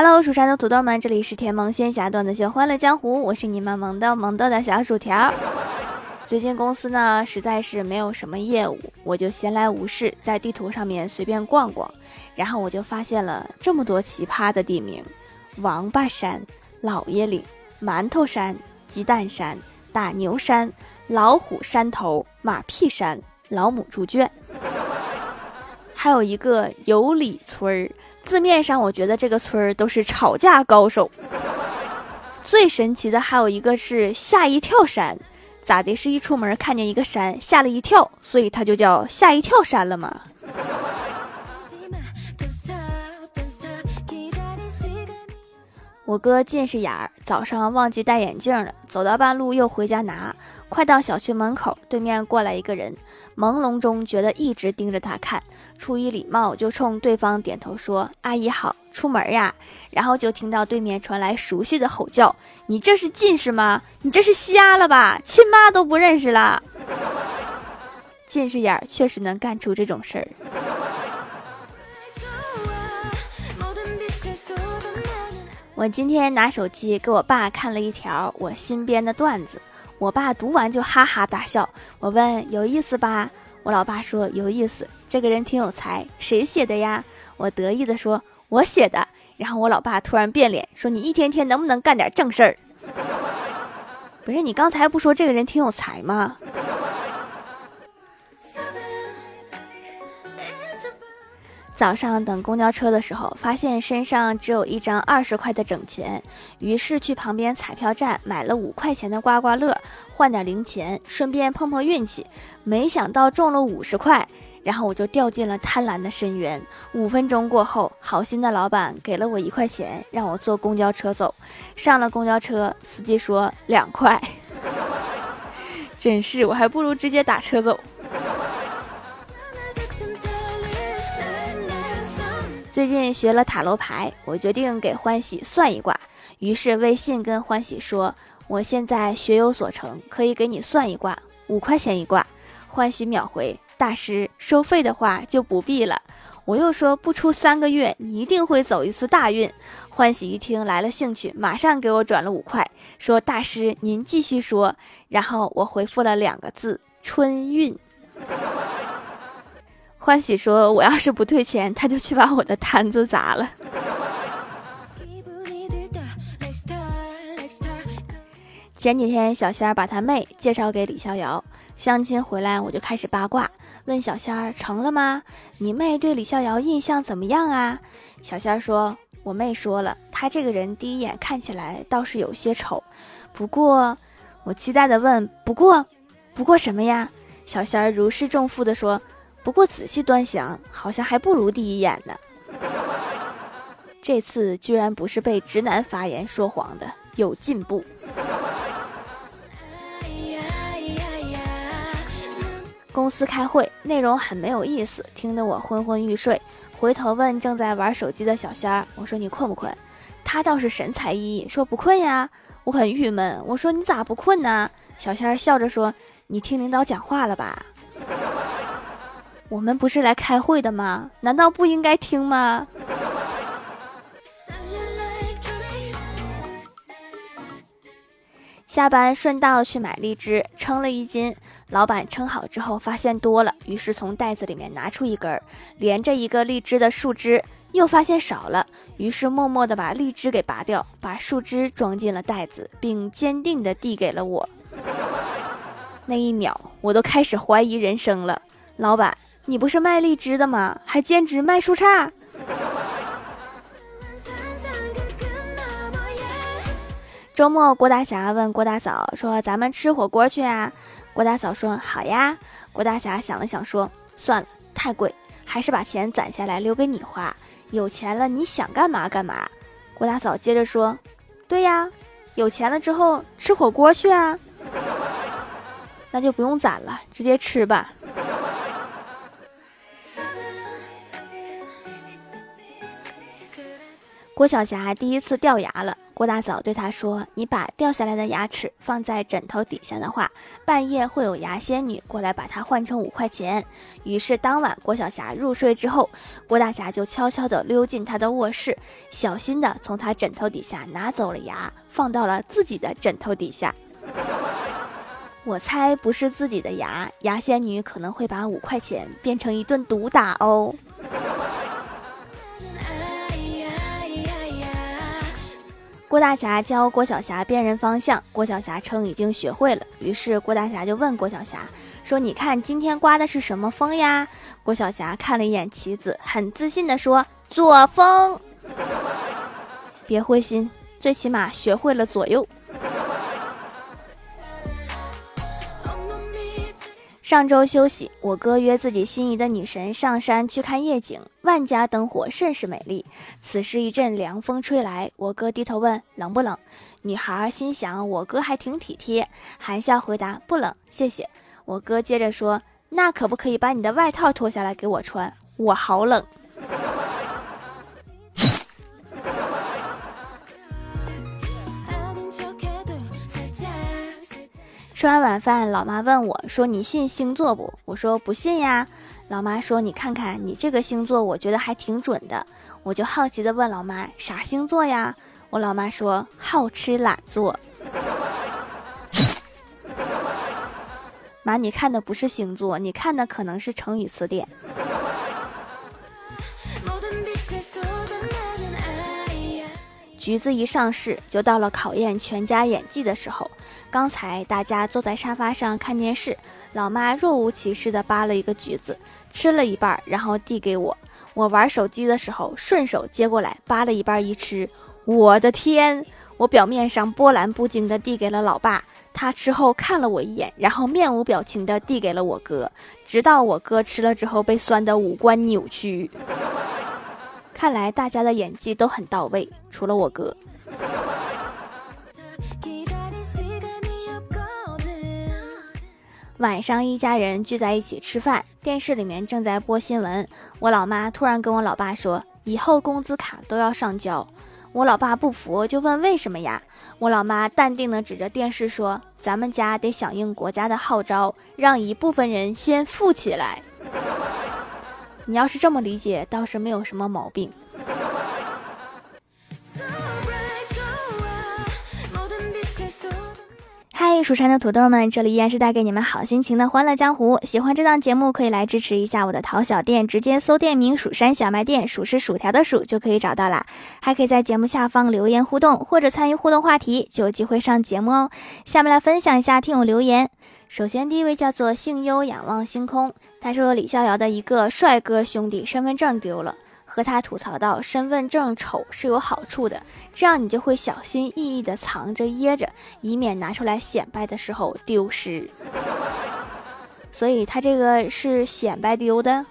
Hello，蜀山的土豆们，这里是甜萌仙侠段子秀《欢乐江湖》，我是你们萌豆萌豆的小薯条。最近公司呢实在是没有什么业务，我就闲来无事，在地图上面随便逛逛，然后我就发现了这么多奇葩的地名：王八山、老爷岭、馒头山、鸡蛋山、大牛山、老虎山头、马屁山、老母猪圈，还有一个有理村儿。字面上，我觉得这个村儿都是吵架高手。最神奇的还有一个是吓一跳山，咋的？是一出门看见一个山，吓了一跳，所以它就叫吓一跳山了吗？我哥近视眼儿，早上忘记戴眼镜了，走到半路又回家拿。快到小区门口，对面过来一个人，朦胧中觉得一直盯着他看，出于礼貌就冲对方点头说：“阿姨好，出门呀。”然后就听到对面传来熟悉的吼叫：“你这是近视吗？你这是瞎了吧？亲妈都不认识了。”近视眼儿确实能干出这种事儿。我今天拿手机给我爸看了一条我新编的段子，我爸读完就哈哈大笑。我问有意思吧？我老爸说有意思，这个人挺有才，谁写的呀？我得意的说我写的。然后我老爸突然变脸说你一天天能不能干点正事儿？不是你刚才不说这个人挺有才吗？早上等公交车的时候，发现身上只有一张二十块的整钱，于是去旁边彩票站买了五块钱的刮刮乐，换点零钱，顺便碰碰运气。没想到中了五十块，然后我就掉进了贪婪的深渊。五分钟过后，好心的老板给了我一块钱，让我坐公交车走。上了公交车，司机说两块，真是我还不如直接打车走。最近学了塔罗牌，我决定给欢喜算一卦。于是微信跟欢喜说：“我现在学有所成，可以给你算一卦，五块钱一卦。”欢喜秒回：“大师，收费的话就不必了。”我又说：“不出三个月，你一定会走一次大运。”欢喜一听来了兴趣，马上给我转了五块，说：“大师您继续说。”然后我回复了两个字：“春运。”欢喜说：“我要是不退钱，他就去把我的摊子砸了。”前几天，小仙儿把他妹介绍给李逍遥，相亲回来，我就开始八卦，问小仙儿成了吗？你妹对李逍遥印象怎么样啊？小仙儿说：“我妹说了，他这个人第一眼看起来倒是有些丑，不过……”我期待的问：“不过，不过什么呀？”小仙儿如释重负的说。不过仔细端详，好像还不如第一眼呢。这次居然不是被直男发言说谎的，有进步。公司开会，内容很没有意思，听得我昏昏欲睡。回头问正在玩手机的小仙儿：“我说你困不困？”他倒是神采奕奕，说不困呀。我很郁闷，我说你咋不困呢？小仙儿笑着说：“你听领导讲话了吧？”我们不是来开会的吗？难道不应该听吗？下班顺道去买荔枝，称了一斤。老板称好之后发现多了，于是从袋子里面拿出一根连着一个荔枝的树枝，又发现少了，于是默默的把荔枝给拔掉，把树枝装进了袋子，并坚定的递给了我。那一秒，我都开始怀疑人生了，老板。你不是卖荔枝的吗？还兼职卖树杈。周末，郭大侠问郭大嫂说：“咱们吃火锅去啊？”郭大嫂说：“好呀。”郭大侠想了想说：“算了，太贵，还是把钱攒下来留给你花。有钱了，你想干嘛干嘛。”郭大嫂接着说：“对呀，有钱了之后吃火锅去啊。”那就不用攒了，直接吃吧。郭晓霞第一次掉牙了，郭大嫂对她说：“你把掉下来的牙齿放在枕头底下的话，半夜会有牙仙女过来把它换成五块钱。”于是当晚郭晓霞入睡之后，郭大侠就悄悄地溜进她的卧室，小心地从她枕头底下拿走了牙，放到了自己的枕头底下。我猜不是自己的牙，牙仙女可能会把五块钱变成一顿毒打哦。郭大侠教郭小霞辨认方向，郭小霞称已经学会了。于是郭大侠就问郭小霞说：“你看今天刮的是什么风呀？”郭小霞看了一眼棋子，很自信的说：“左风。”别灰心，最起码学会了左右。上周休息，我哥约自己心仪的女神上山去看夜景，万家灯火甚是美丽。此时一阵凉风吹来，我哥低头问冷不冷？女孩心想我哥还挺体贴，含笑回答不冷，谢谢。我哥接着说，那可不可以把你的外套脱下来给我穿？我好冷。吃完晚饭，老妈问我说：“你信星座不？”我说：“不信呀。”老妈说：“你看看你这个星座，我觉得还挺准的。”我就好奇的问老妈：“啥星座呀？”我老妈说：“好吃懒做。”妈，你看的不是星座，你看的可能是成语词典。橘子一上市，就到了考验全家演技的时候。刚才大家坐在沙发上看电视，老妈若无其事地扒了一个橘子，吃了一半，然后递给我。我玩手机的时候，顺手接过来扒了一半一吃。我的天！我表面上波澜不惊地递给了老爸，他吃后看了我一眼，然后面无表情地递给了我哥，直到我哥吃了之后被酸得五官扭曲。看来大家的演技都很到位，除了我哥。晚上一家人聚在一起吃饭，电视里面正在播新闻。我老妈突然跟我老爸说：“以后工资卡都要上交。”我老爸不服，就问为什么呀？我老妈淡定的指着电视说：“咱们家得响应国家的号召，让一部分人先富起来。”你要是这么理解，倒是没有什么毛病。嗨，蜀山的土豆们，这里依然是带给你们好心情的欢乐江湖。喜欢这档节目，可以来支持一下我的淘小店，直接搜店名“蜀山小卖店”，数是薯条的数就可以找到啦。还可以在节目下方留言互动，或者参与互动话题，就有机会上节目哦。下面来分享一下听友留言。首先，第一位叫做幸优仰望星空，他说李逍遥的一个帅哥兄弟身份证丢了，和他吐槽到身份证丑是有好处的，这样你就会小心翼翼的藏着掖着，以免拿出来显摆的时候丢失。所以他这个是显摆丢的。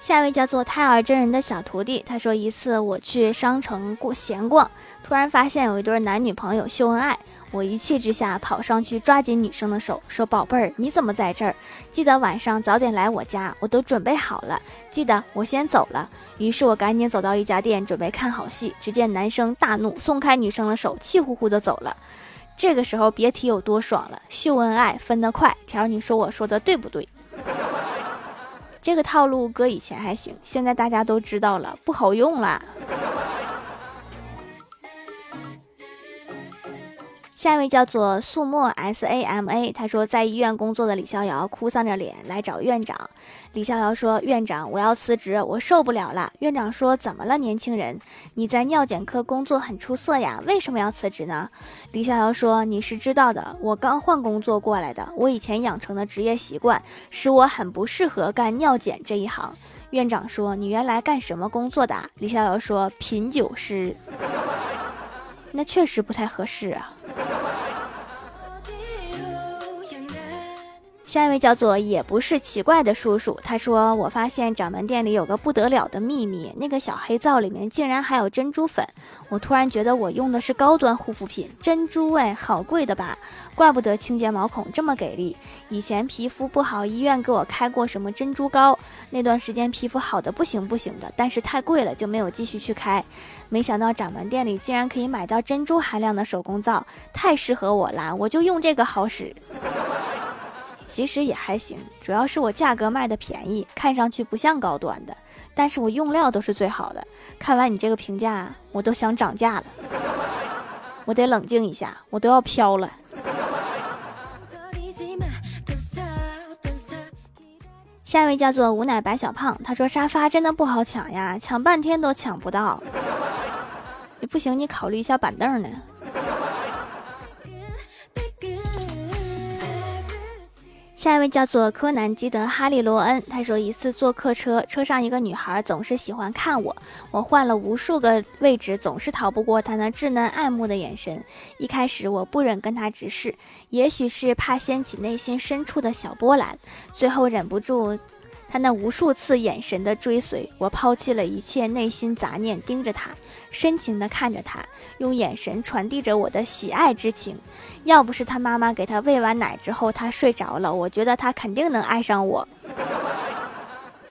下一位叫做胎儿真人的小徒弟，他说一次我去商城过闲逛，突然发现有一对男女朋友秀恩爱，我一气之下跑上去抓紧女生的手，说宝贝儿你怎么在这儿？记得晚上早点来我家，我都准备好了。记得我先走了。于是我赶紧走到一家店准备看好戏，只见男生大怒，松开女生的手，气呼呼的走了。这个时候别提有多爽了，秀恩爱分得快。条你说我说的对不对？这个套路搁以前还行，现在大家都知道了，不好用了。下一位叫做素墨 S A M A，他说在医院工作的李逍遥哭丧着脸来找院长。李逍遥说：“院长，我要辞职，我受不了了。”院长说：“怎么了，年轻人？你在尿检科工作很出色呀，为什么要辞职呢？”李逍遥说：“你是知道的，我刚换工作过来的，我以前养成的职业习惯使我很不适合干尿检这一行。”院长说：“你原来干什么工作的？”李逍遥说：“品酒师。”那确实不太合适啊。下一位叫做也不是奇怪的叔叔，他说：“我发现掌门店里有个不得了的秘密，那个小黑皂里面竟然还有珍珠粉。我突然觉得我用的是高端护肤品，珍珠哎，好贵的吧？怪不得清洁毛孔这么给力。以前皮肤不好，医院给我开过什么珍珠膏，那段时间皮肤好的不行不行的，但是太贵了，就没有继续去开。没想到掌门店里竟然可以买到珍珠含量的手工皂，太适合我啦，我就用这个好使。”其实也还行，主要是我价格卖的便宜，看上去不像高端的，但是我用料都是最好的。看完你这个评价，我都想涨价了。我得冷静一下，我都要飘了。下一位叫做无奶白小胖，他说沙发真的不好抢呀，抢半天都抢不到。你不行，你考虑一下板凳呢。下一位叫做柯南基德哈利罗恩，他说一次坐客车，车上一个女孩总是喜欢看我，我换了无数个位置，总是逃不过她那稚嫩爱慕的眼神。一开始我不忍跟她直视，也许是怕掀起内心深处的小波澜，最后忍不住。他那无数次眼神的追随，我抛弃了一切内心杂念，盯着他，深情地看着他，用眼神传递着我的喜爱之情。要不是他妈妈给他喂完奶之后，他睡着了，我觉得他肯定能爱上我。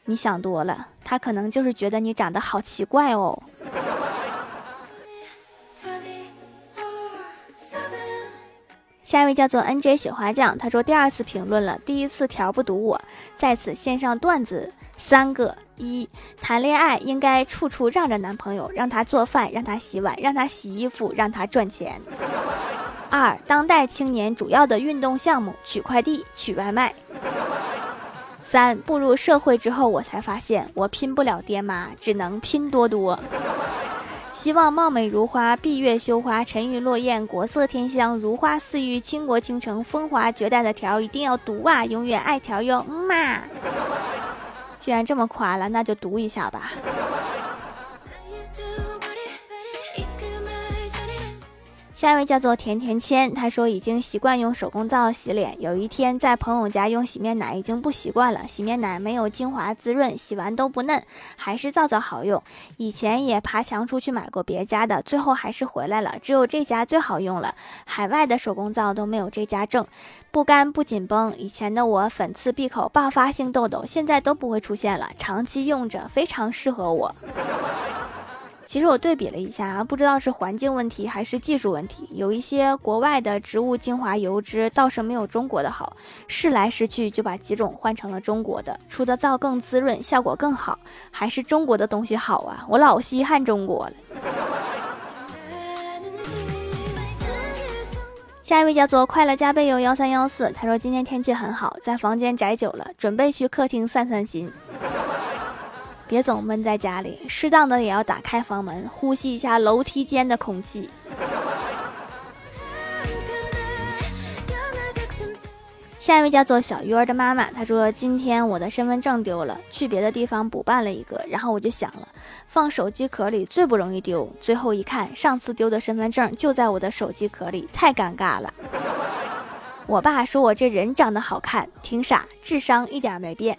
你想多了，他可能就是觉得你长得好奇怪哦。下一位叫做 N J 雪花酱，他说第二次评论了，第一次条不读我，在此献上段子三个：一、谈恋爱应该处处让着男朋友，让他做饭，让他洗碗，让他洗衣服，让他赚钱；二、当代青年主要的运动项目取快递、取外卖；三、步入社会之后，我才发现我拼不了爹妈，只能拼多多。希望貌美如花，闭月羞花，沉鱼落雁，国色天香，如花似玉，倾国倾城，风华绝代的条一定要读啊！永远爱条哟，嗯嘛。既然这么夸了，那就读一下吧。下一位叫做甜甜签，他说已经习惯用手工皂洗脸，有一天在朋友家用洗面奶已经不习惯了，洗面奶没有精华滋润，洗完都不嫩，还是皂皂好用。以前也爬墙出去买过别家的，最后还是回来了，只有这家最好用了，海外的手工皂都没有这家正，不干不紧绷。以前的我粉刺闭口爆发性痘痘，现在都不会出现了，长期用着非常适合我。其实我对比了一下啊，不知道是环境问题还是技术问题，有一些国外的植物精华油脂倒是没有中国的好，试来试去就把几种换成了中国的，出的皂更滋润，效果更好，还是中国的东西好啊！我老稀罕中国了。下一位叫做快乐加倍哟幺三幺四，他说今天天气很好，在房间宅久了，准备去客厅散散心。别总闷在家里，适当的也要打开房门，呼吸一下楼梯间的空气。下一位叫做小鱼儿的妈妈，她说：“今天我的身份证丢了，去别的地方补办了一个，然后我就想了，放手机壳里最不容易丢。最后一看，上次丢的身份证就在我的手机壳里，太尴尬了。我爸说我这人长得好看，挺傻，智商一点没变。”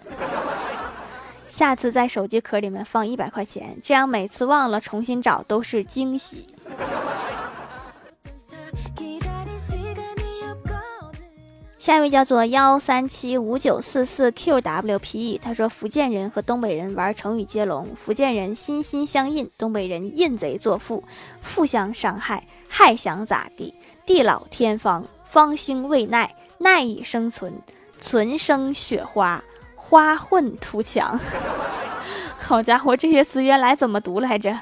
下次在手机壳里面放一百块钱，这样每次忘了重新找都是惊喜。下一位叫做幺三七五九四四 qwpe，他说福建人和东北人玩成语接龙，福建人心心相印，东北人印贼作父，互相伤害，还想咋地？地老天荒，方兴未艾，奈以生存，存生雪花。花混图强，好家伙，这些词原来怎么读来着？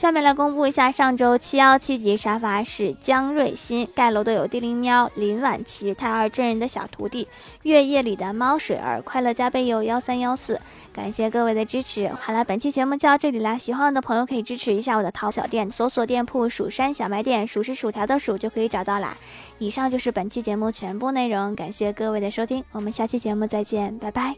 下面来公布一下上周七幺七级沙发是江瑞鑫盖楼的有地灵喵、林婉琪、太二真人的小徒弟、月夜里的猫水儿、快乐加倍有幺三幺四，感谢各位的支持。好了，本期节目就到这里啦，喜欢我的朋友可以支持一下我的淘小店，搜索店铺“蜀山小卖店”，数是薯条的数就可以找到啦。以上就是本期节目全部内容，感谢各位的收听，我们下期节目再见，拜拜。